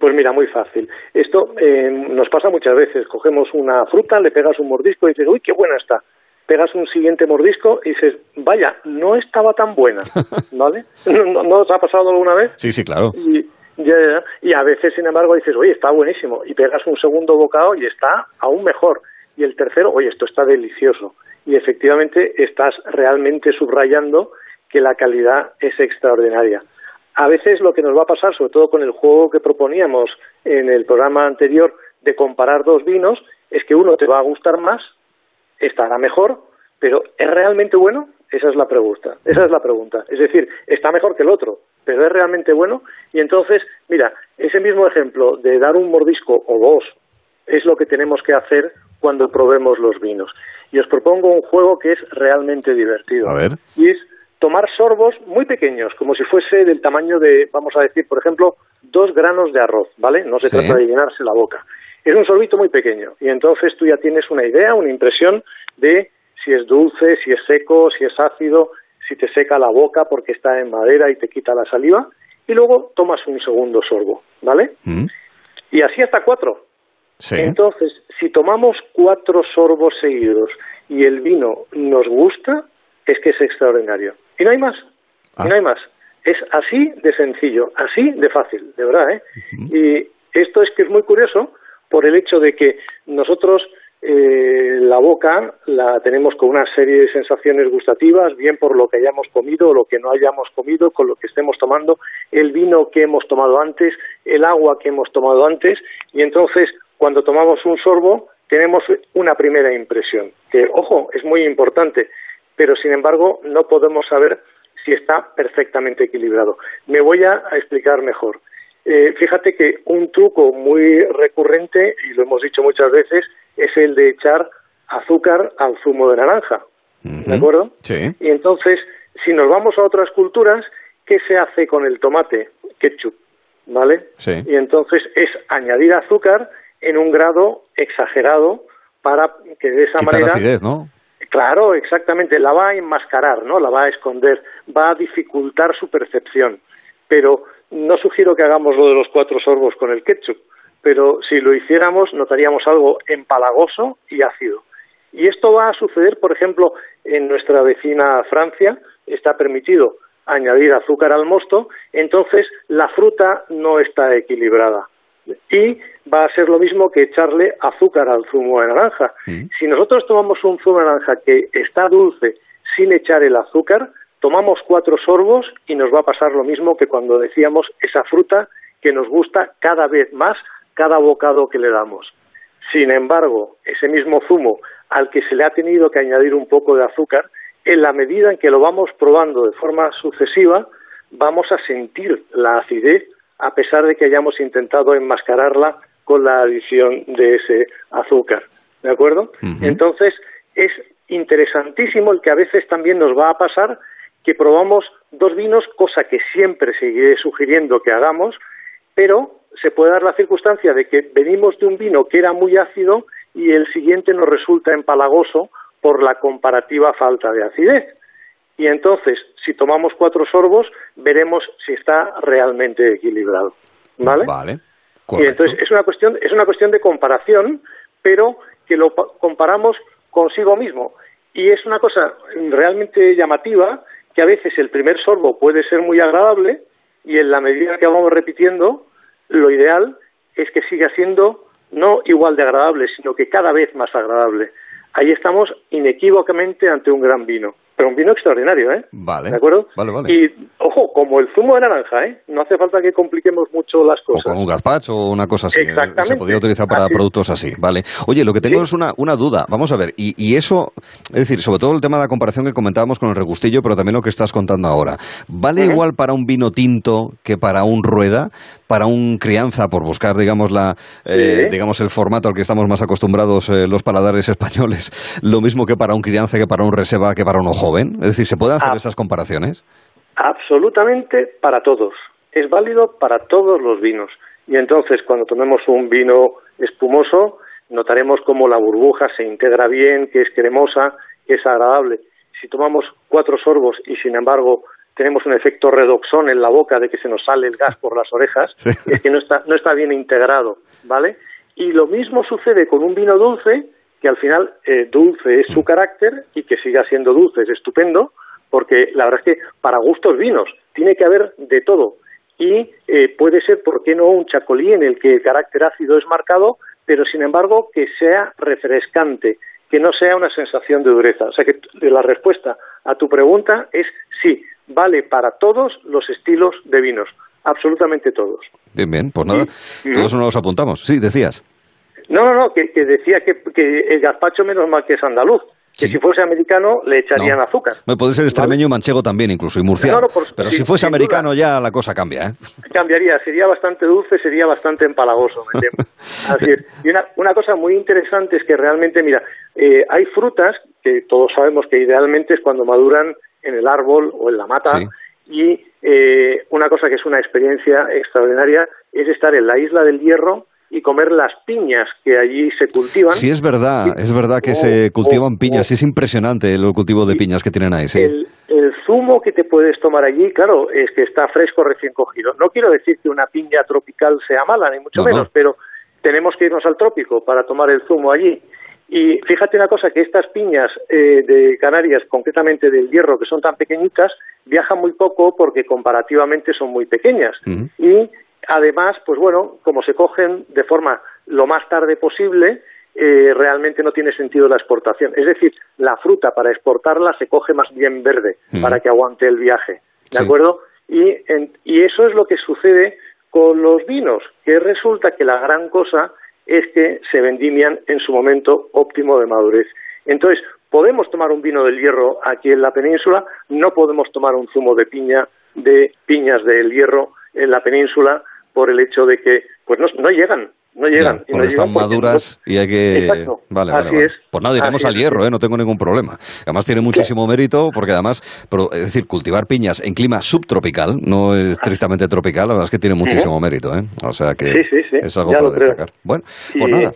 Pues mira, muy fácil. Esto eh, nos pasa muchas veces. Cogemos una fruta, le pegas un mordisco y dices, uy, qué buena está. Pegas un siguiente mordisco y dices, vaya, no estaba tan buena, ¿vale? ¿No, ¿No, os ha pasado alguna vez? Sí, sí, claro. Y, y a veces, sin embargo, dices, oye, está buenísimo. Y pegas un segundo bocado y está aún mejor. Y el tercero, oye, esto está delicioso. Y efectivamente estás realmente subrayando que la calidad es extraordinaria. A veces lo que nos va a pasar, sobre todo con el juego que proponíamos en el programa anterior de comparar dos vinos, es que uno te va a gustar más, estará mejor, pero ¿es realmente bueno? Esa es la pregunta. Esa es la pregunta. Es decir, está mejor que el otro, pero es realmente bueno. Y entonces, mira, ese mismo ejemplo de dar un mordisco o dos es lo que tenemos que hacer cuando probemos los vinos. Y os propongo un juego que es realmente divertido. A ver. Y es tomar sorbos muy pequeños, como si fuese del tamaño de, vamos a decir, por ejemplo, dos granos de arroz, ¿vale? No se trata de llenarse la boca. Es un sorbito muy pequeño y entonces tú ya tienes una idea, una impresión de si es dulce, si es seco, si es ácido, si te seca la boca porque está en madera y te quita la saliva y luego tomas un segundo sorbo, ¿vale? Mm. Y así hasta cuatro. Entonces, si tomamos cuatro sorbos seguidos y el vino nos gusta, es que es extraordinario. Y no hay más. Y no ah. hay más. Es así de sencillo, así de fácil, de verdad. ¿eh? Y esto es que es muy curioso por el hecho de que nosotros eh, la boca la tenemos con una serie de sensaciones gustativas, bien por lo que hayamos comido lo que no hayamos comido, con lo que estemos tomando, el vino que hemos tomado antes, el agua que hemos tomado antes, y entonces cuando tomamos un sorbo tenemos una primera impresión, que, ojo, es muy importante, pero sin embargo no podemos saber si está perfectamente equilibrado. Me voy a, explicar mejor. Eh, fíjate que un truco muy recurrente, y lo hemos dicho muchas veces, es el de echar azúcar al zumo de naranja. ¿De acuerdo? Sí. Y entonces, si nos vamos a otras culturas, ¿qué se hace con el tomate? Ketchup. ¿Vale? Sí. Y entonces es añadir azúcar en un grado exagerado para que de esa manera. acidez, ¿no? Claro, exactamente, la va a enmascarar, ¿no? La va a esconder, va a dificultar su percepción. Pero no sugiero que hagamos lo de los cuatro sorbos con el ketchup, pero si lo hiciéramos notaríamos algo empalagoso y ácido. Y esto va a suceder, por ejemplo, en nuestra vecina Francia, está permitido añadir azúcar al mosto, entonces la fruta no está equilibrada y va a ser lo mismo que echarle azúcar al zumo de naranja. Mm. Si nosotros tomamos un zumo de naranja que está dulce sin echar el azúcar, tomamos cuatro sorbos y nos va a pasar lo mismo que cuando decíamos esa fruta que nos gusta cada vez más cada bocado que le damos. Sin embargo, ese mismo zumo al que se le ha tenido que añadir un poco de azúcar, en la medida en que lo vamos probando de forma sucesiva, vamos a sentir la acidez a pesar de que hayamos intentado enmascararla con la adición de ese azúcar. ¿De acuerdo? Entonces, es interesantísimo el que a veces también nos va a pasar que probamos dos vinos, cosa que siempre seguiré sugiriendo que hagamos, pero se puede dar la circunstancia de que venimos de un vino que era muy ácido y el siguiente nos resulta empalagoso por la comparativa falta de acidez y entonces, si tomamos cuatro sorbos, veremos si está realmente equilibrado. ¿Vale? Vale. Y entonces es una cuestión, es una cuestión de comparación, pero que lo comparamos consigo mismo. Y es una cosa realmente llamativa que a veces el primer sorbo puede ser muy agradable y en la medida que vamos repitiendo, lo ideal es que siga siendo no igual de agradable, sino que cada vez más agradable. Ahí estamos inequívocamente ante un gran vino pero un vino extraordinario, ¿eh? Vale. ¿De acuerdo? Vale, vale. Y, ojo, como el zumo de naranja, ¿eh? No hace falta que compliquemos mucho las cosas. O con un gazpacho o una cosa así. ¿eh? Exactamente. Se podría utilizar para productos así, ¿vale? Oye, lo que tengo es una, una duda. Vamos a ver, y, y, eso, es decir, sobre todo el tema de la comparación que comentábamos con el regustillo, pero también lo que estás contando ahora. ¿Vale igual para un vino tinto que para un rueda? ¿Para un crianza, por buscar, digamos, la, eh, digamos el formato al que estamos más acostumbrados eh, los paladares españoles? Lo mismo que para un crianza, que para un reserva, que para un ojo joven? Es decir, ¿se pueden hacer esas comparaciones? Absolutamente para todos. Es válido para todos los vinos. Y entonces, cuando tomemos un vino espumoso, notaremos cómo la burbuja se integra bien, que es cremosa, que es agradable. Si tomamos cuatro sorbos y, sin embargo, tenemos un efecto redoxón en la boca de que se nos sale el gas por las orejas, es que no está, no está bien integrado, ¿vale? Y lo mismo sucede con un vino dulce, que al final eh, dulce es su mm. carácter y que siga siendo dulce es estupendo, porque la verdad es que para gustos vinos tiene que haber de todo. Y eh, puede ser, ¿por qué no?, un chacolí en el que el carácter ácido es marcado, pero sin embargo que sea refrescante, que no sea una sensación de dureza. O sea que la respuesta a tu pregunta es sí, vale para todos los estilos de vinos, absolutamente todos. Bien, bien, pues nada, todos nos los apuntamos. Sí, decías. No, no, no, que, decía que, que, el gazpacho menos mal que es andaluz. Que si fuese americano le echarían azúcar. puede ser extremeño y manchego también, incluso, y murciano. pero si fuese americano ya la cosa cambia, ¿eh? Cambiaría, sería bastante dulce, sería bastante empalagoso. Así es. Y una, una cosa muy interesante es que realmente, mira, eh, hay frutas que todos sabemos que idealmente es cuando maduran en el árbol o en la mata. Y eh, una cosa que es una experiencia extraordinaria es estar en la isla del Hierro y comer las piñas que allí se cultivan. Sí, es verdad, es verdad que se cultivan piñas, sí, es impresionante el cultivo de piñas que tienen ahí. Sí. El, zumo que te puedes tomar allí, claro, es que está fresco recién cogido. No quiero decir que una piña tropical sea mala, ni mucho menos, pero tenemos que irnos al trópico para tomar el zumo allí. Y fíjate una cosa, que estas piñas eh, de Canarias, concretamente del hierro, que son tan pequeñitas, viajan muy poco porque comparativamente son muy pequeñas. Y Además, pues bueno, como se cogen de forma lo más tarde posible, eh, realmente no tiene sentido la exportación. Es decir, la fruta para exportarla se coge más bien verde para que aguante el viaje. ¿De acuerdo? Y, y eso es lo que sucede con los vinos, que resulta que la gran cosa es que se vendimian en su momento óptimo de madurez. Entonces, podemos tomar un vino del hierro aquí en la península, no podemos tomar un zumo de piña de piñas del hierro en la península por el hecho de que pues no, no llegan, no llegan. porque están maduras y hay que... Vale, vale, Pues nada, iremos al hierro, ¿eh? no tengo ningún problema. Además tiene muchísimo mérito porque además, es decir, cultivar piñas en clima subtropical, no es estrictamente tropical, la verdad es que tiene muchísimo mérito. ¿eh? O sea que es algo para destacar. Bueno, pues nada.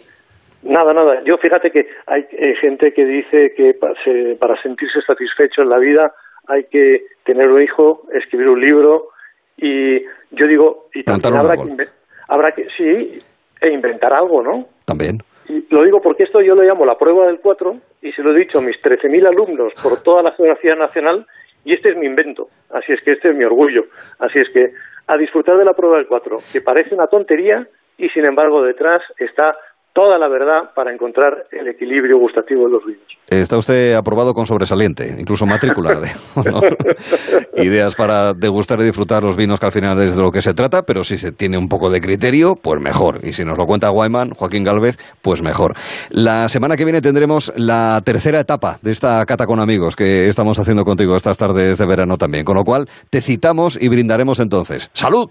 Nada, nada. Yo fíjate que hay gente que dice que para sentirse satisfecho en la vida hay que tener un hijo, escribir un libro y yo digo, y también habrá que, habrá que, sí, e inventar algo, ¿no? También. Y lo digo porque esto yo lo llamo la prueba del 4 y se lo he dicho a mis 13.000 alumnos por toda la Geografía Nacional y este es mi invento, así es que este es mi orgullo. Así es que a disfrutar de la prueba del 4, que parece una tontería y sin embargo detrás está toda la verdad para encontrar el equilibrio gustativo de los vinos. Está usted aprobado con sobresaliente, incluso matrícula Ideas para degustar y disfrutar los vinos que al final es de lo que se trata, pero si se tiene un poco de criterio, pues mejor. Y si nos lo cuenta Guayman, Joaquín Galvez, pues mejor. La semana que viene tendremos la tercera etapa de esta cata con amigos que estamos haciendo contigo estas tardes de verano también. Con lo cual, te citamos y brindaremos entonces. ¡Salud!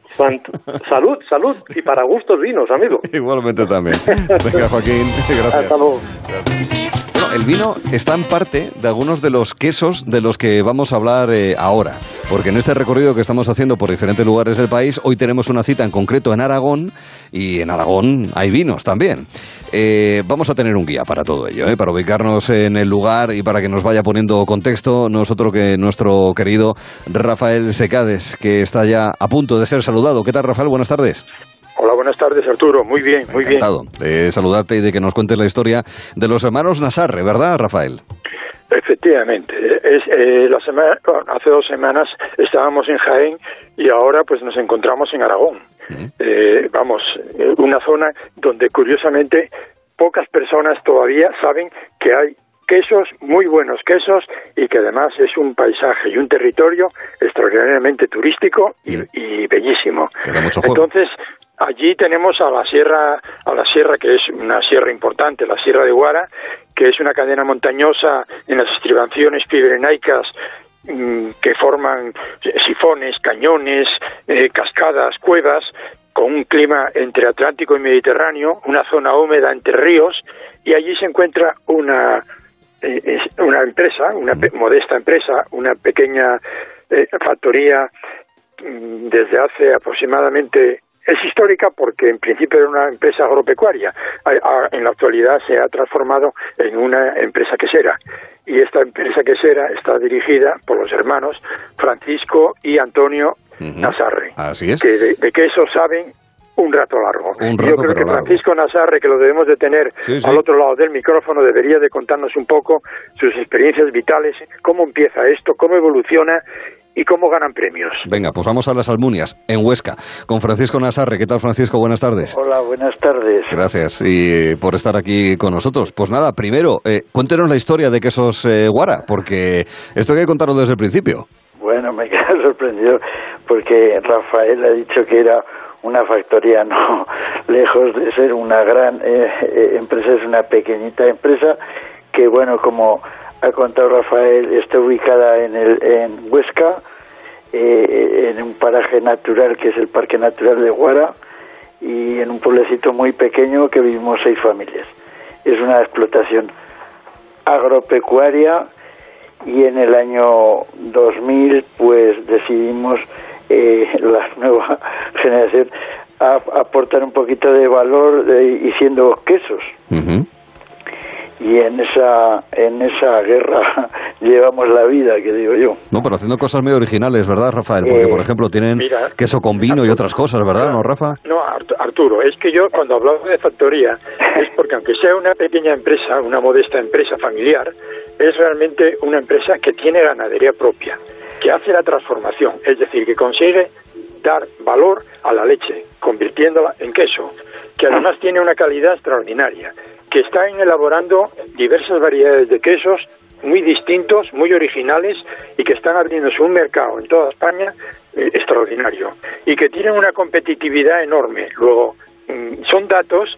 Salud, salud. Y para gustos vinos, amigo. Igualmente también. Joaquín. Gracias. Bueno, el vino está en parte de algunos de los quesos de los que vamos a hablar eh, ahora. Porque en este recorrido que estamos haciendo por diferentes lugares del país, hoy tenemos una cita en concreto en Aragón y en Aragón hay vinos también. Eh, vamos a tener un guía para todo ello, eh, para ubicarnos en el lugar y para que nos vaya poniendo contexto nosotros que nuestro querido Rafael Secades, que está ya a punto de ser saludado. ¿Qué tal, Rafael? Buenas tardes. Hola, buenas tardes, Arturo. Muy bien, muy Encantado de saludarte y de que nos cuentes la historia de los hermanos Nazarre, ¿verdad, Rafael? Efectivamente. Es, eh, la semana, hace dos semanas estábamos en Jaén y ahora pues nos encontramos en Aragón. Eh, vamos, eh, una zona donde curiosamente pocas personas todavía saben que hay quesos, muy buenos quesos, y que además es un paisaje y un territorio extraordinariamente turístico y, y bellísimo. Entonces, Allí tenemos a la sierra, a la sierra que es una sierra importante, la Sierra de Guara, que es una cadena montañosa en las estribaciones pirenaicas mm, que forman sifones, cañones, eh, cascadas, cuevas, con un clima entre Atlántico y Mediterráneo, una zona húmeda entre ríos, y allí se encuentra una, eh, una empresa, una modesta empresa, una pequeña eh, factoría mm, desde hace aproximadamente es histórica porque en principio era una empresa agropecuaria. En la actualidad se ha transformado en una empresa quesera. Y esta empresa quesera está dirigida por los hermanos Francisco y Antonio Nazarre. Así es. Que de, de queso saben un rato largo. Yo creo que Francisco Nazarre, que lo debemos de tener al otro lado del micrófono, debería de contarnos un poco sus experiencias vitales, cómo empieza esto, cómo evoluciona y cómo ganan premios. Venga, pues vamos a las Almunias, en Huesca, con Francisco Nazarre. ¿Qué tal, Francisco? Buenas tardes. Hola, buenas tardes. Gracias y por estar aquí con nosotros. Pues nada, primero, eh, cuéntenos la historia de Quesos eh, Guara, porque esto hay que contarlo desde el principio. Bueno, me queda sorprendido porque Rafael ha dicho que era una factoría no lejos de ser una gran eh, eh, empresa es una pequeñita empresa que bueno como ha contado Rafael está ubicada en el en Huesca eh, en un paraje natural que es el Parque Natural de Guara y en un pueblecito muy pequeño que vivimos seis familias es una explotación agropecuaria y en el año 2000 pues decidimos eh, la nueva generación a, aportar un poquito de valor y siendo quesos. Y en esa, en esa guerra llevamos la vida, que digo yo. No, pero haciendo cosas muy originales, ¿verdad, Rafael? Porque, por eh, ejemplo, tienen queso con vino y otras cosas, ¿verdad, no, Rafa? No, Arturo, es que yo cuando hablaba de factoría, es porque aunque sea una pequeña empresa, una modesta empresa familiar, es realmente una empresa que tiene ganadería propia que hace la transformación, es decir, que consigue dar valor a la leche, convirtiéndola en queso, que además tiene una calidad extraordinaria, que está elaborando diversas variedades de quesos muy distintos, muy originales y que están abriéndose un mercado en toda España eh, extraordinario y que tienen una competitividad enorme. Luego, mm, son datos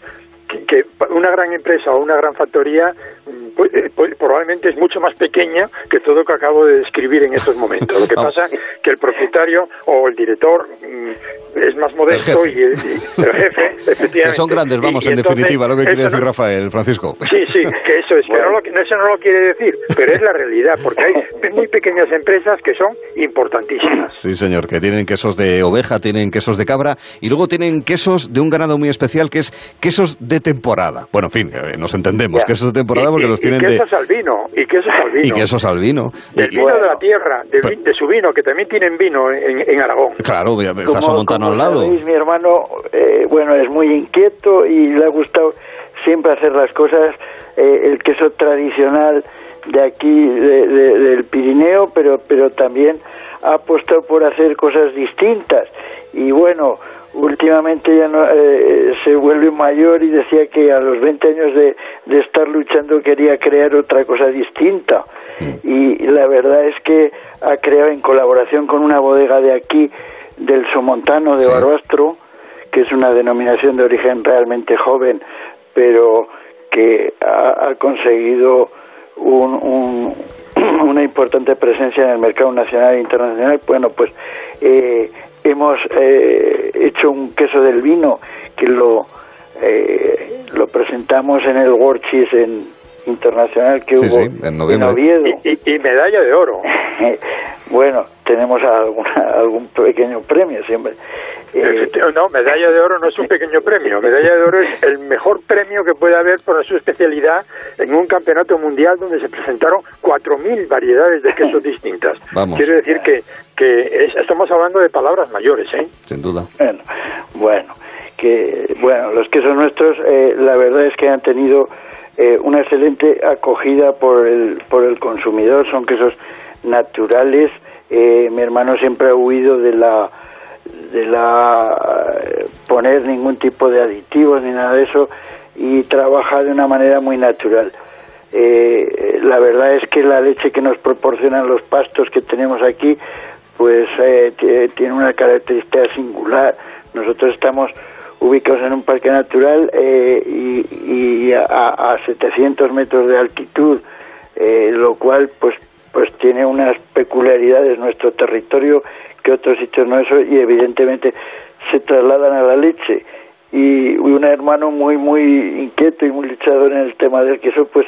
que, una gran empresa o una gran factoría mm, pues, eh, pues, probablemente es mucho más pequeña que todo lo que acabo de describir en estos momentos. Lo que pasa es que el propietario o el director mm, es más modesto y, el, jefe, efectivamente. Que son grandes, vamos, en definitiva, lo que quiere decir Rafael, Francisco. Sí, sí, que eso es, que no lo, eso no lo quiere decir, pero es la realidad, porque hay muy pequeñas empresas que son importantísimas. Sí, señor, que tienen quesos de oveja, tienen quesos de cabra y luego tienen quesos de un ganado muy especial que es quesos de temporada. Bueno, en fin, eh, nos entendemos, que quesos de temporada porque los tienen y quesos al vino, y quesos al vino. Y quesos al vino. Del vino de la tierra, de, su vino, que también tienen vino en, Aragón. Claro, está Montano al lado. mi hermano, eh, bueno, es muy inquieto y le ha gustado siempre hacer las cosas, eh, el queso tradicional de aquí, del Pirineo, pero, pero también ha apostado por hacer cosas distintas. Y bueno, últimamente ya no, eh, se vuelve mayor y decía que a los 20 años de, de estar luchando quería crear otra cosa distinta. Y la verdad es que ha creado en colaboración con una bodega de aquí, del Somontano de Barbastro, que es una denominación de origen realmente joven, pero que ha, conseguido un, una importante presencia en el mercado nacional e internacional. Bueno, pues eh, hemos eh, hecho un queso del vino que lo eh, lo presentamos en el World Cheese en internacional que hubo en, Oviedo. Y, medalla de oro. bueno, tenemos algún pequeño premio siempre. Eh, no, medalla de oro no es un pequeño premio. Medalla de oro es el mejor premio que puede haber por su especialidad en un campeonato mundial donde se presentaron 4.000 variedades de quesos distintas. Quiero decir que, que estamos hablando de palabras mayores, ¿eh? Sin duda. Bueno, bueno, que, bueno los quesos nuestros, eh, la verdad es que han tenido eh, una excelente acogida por el, por el consumidor. Son quesos naturales. Eh, mi hermano siempre ha huido de la de la eh, poner ningún tipo de aditivos ni nada de eso y trabaja de una manera muy natural. Eh, la verdad es que la leche que nos proporcionan los pastos que tenemos aquí pues eh, tiene una característica singular. Nosotros estamos ubicados en un parque natural y, y a, a, 700 metros de altitud, lo cual pues pues tiene unas peculiaridades nuestro territorio que otros sitios no eso y evidentemente se trasladan a la leche. Y un hermano muy muy inquieto y muy luchador en el tema del queso pues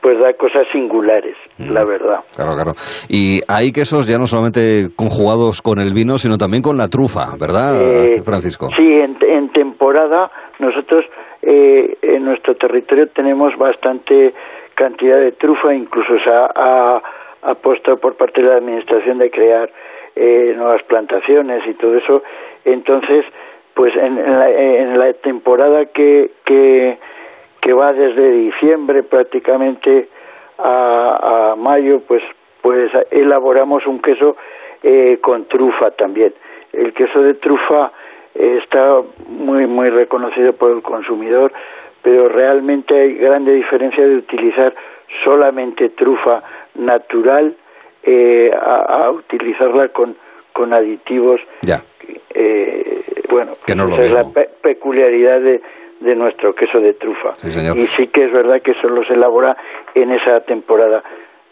pues da cosas singulares, mm. la verdad. Claro, claro. Y hay quesos ya no solamente conjugados con el vino, sino también con la trufa, ¿verdad, eh, Francisco? Sí, en, temporada nosotros eh, en nuestro territorio tenemos bastante cantidad de trufa, incluso se ha, apostado por parte de la administración de crear eh, nuevas plantaciones y todo eso. Entonces, pues en, la, temporada que, que, va desde diciembre prácticamente a, mayo, pues, pues elaboramos un queso eh, con trufa también. El queso de trufa eh, está muy, muy reconocido por el consumidor, pero realmente hay grande diferencia de utilizar solamente trufa natural eh, a, utilizarla con, con aditivos ya. Eh, bueno, que no esa es la peculiaridad de, de nuestro queso de trufa. Y sí que es verdad que solo se elabora en esa temporada.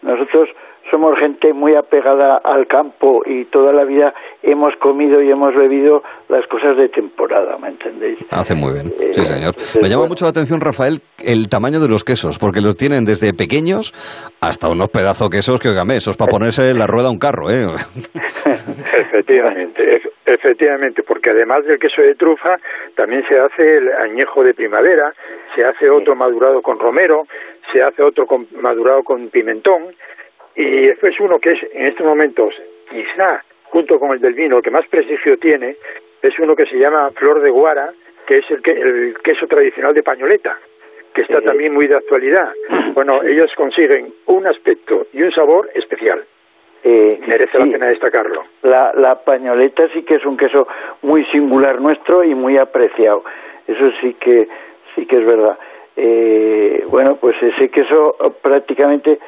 Nosotros somos gente muy apegada al campo y toda la vida hemos comido y hemos bebido las cosas de temporada, ¿me entendéis? Hace muy bien, sí eh, señor. Me llama mucho la atención, Rafael, el tamaño de los quesos, porque los tienen desde pequeños hasta unos pedazos quesos que, oiganme, esos para ponerse en la rueda un carro, ¿eh? efectivamente, efectivamente, porque además del queso de trufa, también se hace el añejo de primavera, se hace otro madurado con romero, se hace otro madurado con pimentón, y después uno que es en estos momentos, quizá junto con el del vino, el que más prestigio tiene, es uno que se llama Flor de Guara, que es el, que, el queso tradicional de Pañoleta, que está también muy de actualidad. Bueno, ellos consiguen un aspecto y un sabor especial. Eh, Merece la pena destacarlo. La, la pañoleta sí que es un queso muy singular nuestro y muy apreciado. Eso sí que sí que es verdad. Eh, bueno, pues ese queso prácticamente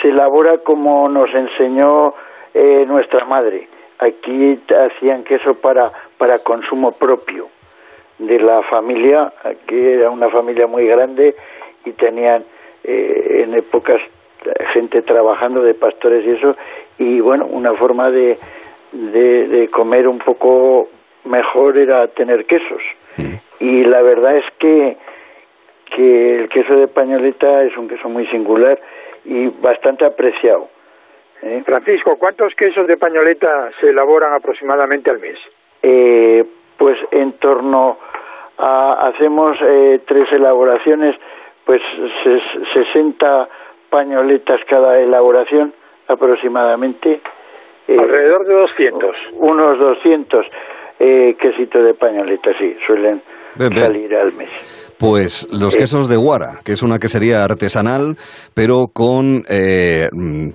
se elabora como nos enseñó eh, nuestra madre. Aquí hacían queso para, para consumo propio de la familia, aquí era una familia muy grande y tenían eh, en épocas gente trabajando de pastores y eso, y bueno, una forma de, de, de comer un poco mejor era tener quesos. Mm. Y la verdad es que, que el queso de pañoleta es un queso muy singular y bastante apreciado. ¿eh? Francisco, ¿cuántos quesos de pañoleta se elaboran aproximadamente al mes? Eh, pues en torno a, hacemos eh, tres elaboraciones, pues 60 pañoletas cada elaboración aproximadamente. Alrededor de 200. Unos 200 quesitos de pañoleta, sí, suelen salir al mes. Pues los quesos de Guara, que es una quesería artesanal, pero con, eh,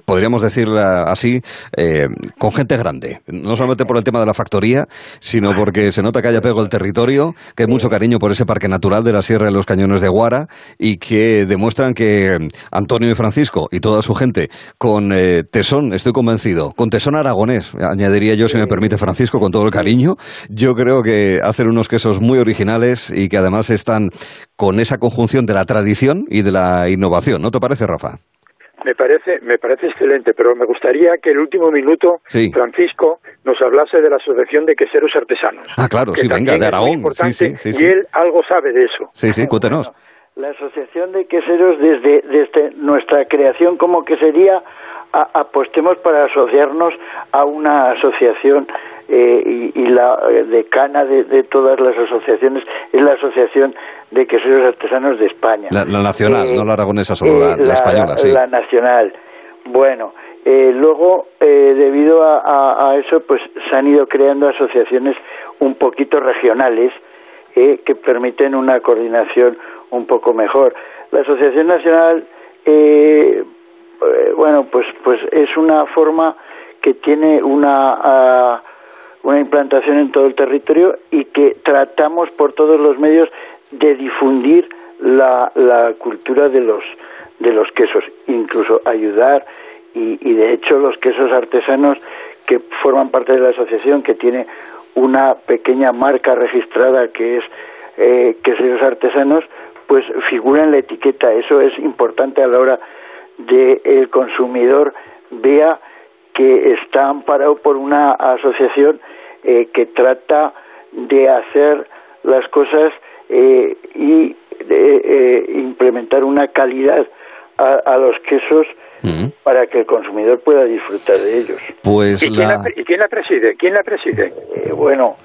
podríamos decir así, eh, con gente grande. No solamente por el tema de la factoría, sino porque se nota que haya pego el territorio, que hay mucho cariño por ese parque natural de la Sierra de los Cañones de Guara y que demuestran que Antonio y Francisco y toda su gente, con eh, tesón, estoy convencido, con tesón aragonés, añadiría yo, si me permite Francisco, con todo el cariño, yo creo que hacen unos quesos muy originales y que además están con esa conjunción de la tradición y de la innovación. ¿No te parece, Rafa? Me parece, me parece excelente, pero me gustaría que el último minuto Francisco nos hablase de la Asociación de Queseros Artesanos. Ah, claro, sí, venga, de Aragón. Sí, sí, y él algo sabe de eso. Sí, sí, cuéntenos. la Asociación de Queseros, desde, desde nuestra creación como quesería, apostemos para asociarnos a una asociación eh, y, la decana de, todas las asociaciones es la Asociación de Queseros Artesanos de España. La, nacional, eh, no la aragonesa solo, la, eh, española, sí. La nacional. Bueno, luego, debido a, eso, pues se han ido creando asociaciones un poquito regionales que permiten una coordinación un poco mejor. La Asociación Nacional, bueno, pues, pues es una forma que tiene una ah, una implantación en todo el territorio y que tratamos por todos los medios de difundir la, la cultura de los de los quesos, incluso ayudar y, y de hecho los quesos artesanos que forman parte de la asociación que tiene una pequeña marca registrada que es eh, quesos artesanos, pues figura en la etiqueta. Eso es importante a la hora de el consumidor vea que está amparado por una asociación eh, que trata de hacer las cosas eh, y de eh, implementar una calidad a, los quesos para que el consumidor pueda disfrutar de ellos. Pues ¿Y, quién, la... preside? ¿Quién la preside? Eh, bueno...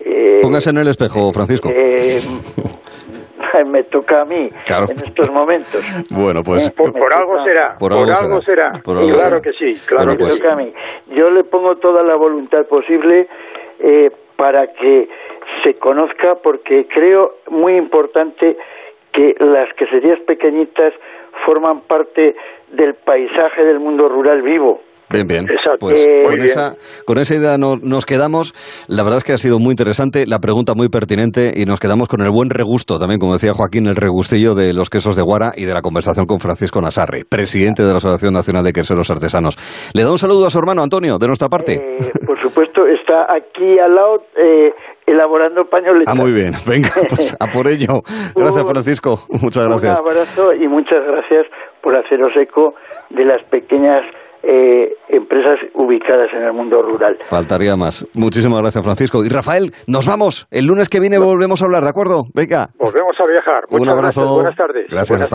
Eh, Póngase en el espejo, Francisco. Eh, me toca a mí en estos momentos. Bueno, pues... Por, algo será. Por, algo, será. claro que sí, claro que pues. toca a mí. Yo le pongo toda la voluntad posible para que se conozca, porque creo muy importante que las queserías pequeñitas forman parte del paisaje del mundo rural vivo. Bien, bien. Pues eh, con, Esa, con esa idea nos quedamos. La verdad es que ha sido muy interesante, la pregunta muy pertinente y nos quedamos con el buen regusto también, como decía Joaquín, el regustillo de los quesos de Guara y de la conversación con Francisco Nasarri, presidente de la Asociación Nacional de Queseros Artesanos. Le da un saludo a su hermano Antonio, de nuestra parte. Eh, por supuesto, está aquí al lado eh, elaborando pañoletas. Ah, muy bien. Venga, pues a por ello. Gracias, Francisco. Muchas gracias. Un abrazo y muchas gracias por haceros eco de las pequeñas eh, empresas ubicadas en el mundo rural. Faltaría más. Muchísimas gracias, Francisco. Y Rafael, nos vamos. El lunes que viene volvemos a hablar, ¿de acuerdo? Venga. Volvemos a viajar. Muchas Un abrazo. Buenas tardes. Gracias.